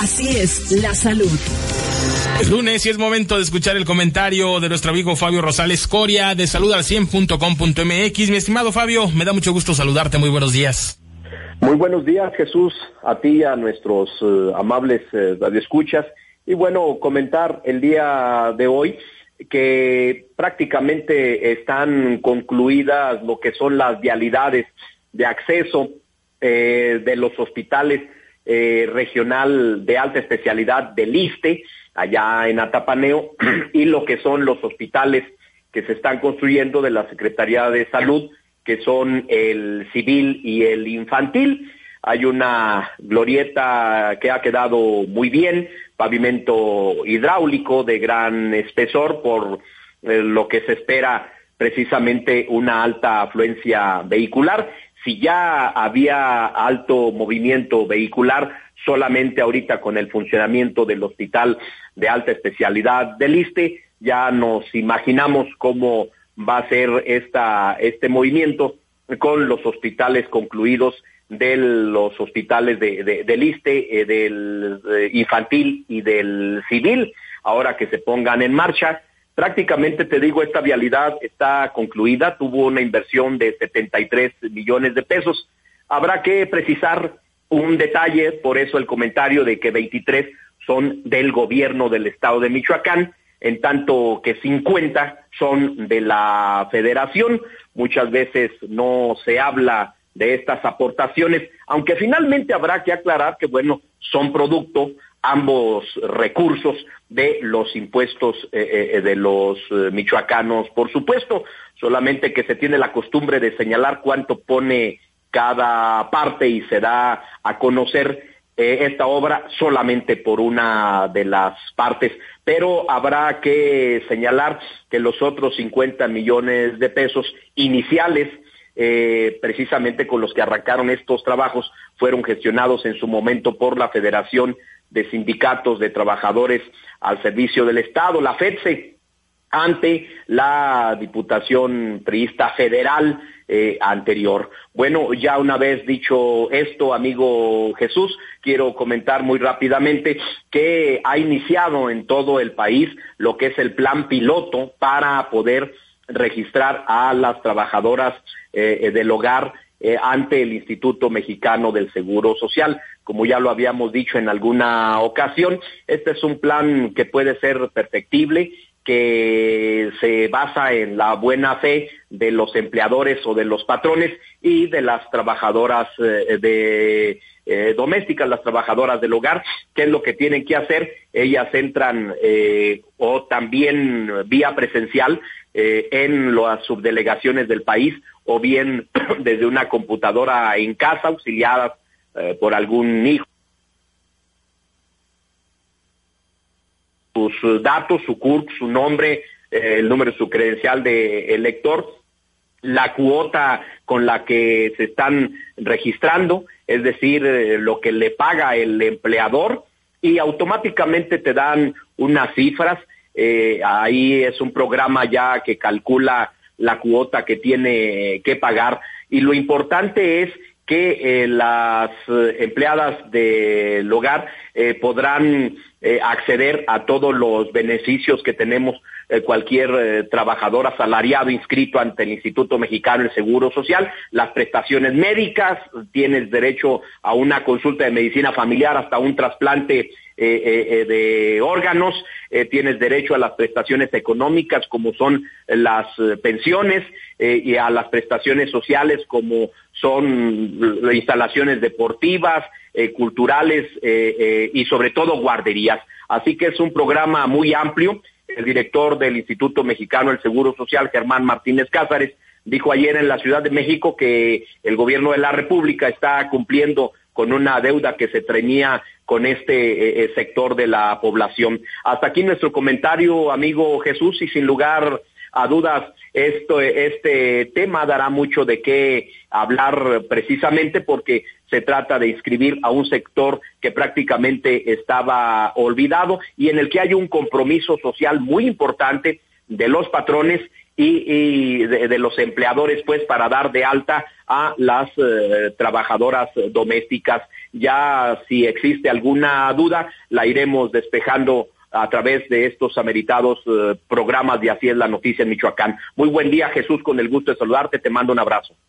Así es la salud. Es lunes y es momento de escuchar el comentario de nuestro amigo Fabio Rosales Coria de saludal100.com.mx. Mi estimado Fabio, me da mucho gusto saludarte. Muy buenos días. Muy buenos días, Jesús, a ti, a nuestros uh, amables uh, radioescuchas. Y bueno, comentar el día de hoy que prácticamente están concluidas lo que son las vialidades de acceso eh, de los hospitales eh, regional de alta especialidad del ISTE, allá en Atapaneo, y lo que son los hospitales que se están construyendo de la Secretaría de Salud, que son el civil y el infantil. Hay una glorieta que ha quedado muy bien, pavimento hidráulico de gran espesor por eh, lo que se espera precisamente una alta afluencia vehicular si ya había alto movimiento vehicular, solamente ahorita con el funcionamiento del hospital de alta especialidad del ISTE, ya nos imaginamos cómo va a ser esta, este movimiento con los hospitales concluidos de los hospitales de, del ISTE, eh, del eh, infantil y del civil, ahora que se pongan en marcha Prácticamente te digo, esta vialidad está concluida, tuvo una inversión de 73 millones de pesos. Habrá que precisar un detalle, por eso el comentario de que 23 son del gobierno del estado de Michoacán, en tanto que 50 son de la federación. Muchas veces no se habla de estas aportaciones, aunque finalmente habrá que aclarar que, bueno, son producto ambos recursos de los impuestos eh, eh, eh, de los michoacanos, por supuesto, solamente que se tiene la costumbre de señalar cuánto pone cada parte y se da a conocer esta obra solamente por una de las partes, pero habrá que señalar que los otros 50 millones de pesos iniciales precisamente con los que arrancaron estos trabajos, fueron gestionados en su momento por la Federación de sindicatos de trabajadores al servicio del Estado, la FEDSE, ante la Diputación Priista Federal eh, anterior. Bueno, ya una vez dicho esto, amigo Jesús, quiero comentar muy rápidamente que ha iniciado en todo el país lo que es el plan piloto para poder registrar a las trabajadoras eh, del hogar eh, ante el Instituto Mexicano del Seguro Social. Como ya lo habíamos dicho en alguna ocasión, este es un plan que puede ser perfectible, que se basa en la buena fe de los empleadores o de los patrones y de las trabajadoras eh, de eh, domésticas, las trabajadoras del hogar, qué es lo que tienen que hacer. Ellas entran o también vía presencial en las subdelegaciones del país o bien desde una computadora en casa auxiliada eh, por algún hijo. Sus datos, su CURP, su nombre, eh, el número, su credencial de elector, la cuota con la que se están registrando, es decir, eh, lo que le paga el empleador y automáticamente te dan unas cifras. ahí es un programa ya que calcula la cuota que tiene que pagar. Y lo importante es que eh, las eh, empleadas del hogar eh, podrán acceder a todos los beneficios que tenemos cualquier trabajador asalariado inscrito ante el Instituto Mexicano del Seguro Social, las prestaciones médicas, tienes derecho a una consulta de medicina familiar hasta un trasplante eh, eh, de órganos, eh, tienes derecho a las prestaciones económicas como son las pensiones y a las prestaciones sociales como son instalaciones deportivas, culturales y sobre todo guarderías. Así que es un programa muy amplio. El director del Instituto Mexicano del Seguro Social, Germán Martínez Cázares, dijo ayer en la Ciudad de México que el gobierno de la República está cumpliendo con una deuda que se tenía con este eh, eh, sector de la población. Hasta aquí nuestro comentario, amigo Jesús, y sin lugar a dudas, esto, este tema dará mucho de qué hablar precisamente porque se trata de inscribir a un sector que prácticamente estaba olvidado y en el que hay un compromiso social muy importante de los patrones y, de, los empleadores, pues, para dar de alta a las eh, trabajadoras domésticas Ya si existe alguna duda, la iremos despejando a través de estos ameritados eh, programas de Así es la noticia en Michoacán. Muy buen día, Jesús, con el gusto de saludarte, te mando un abrazo.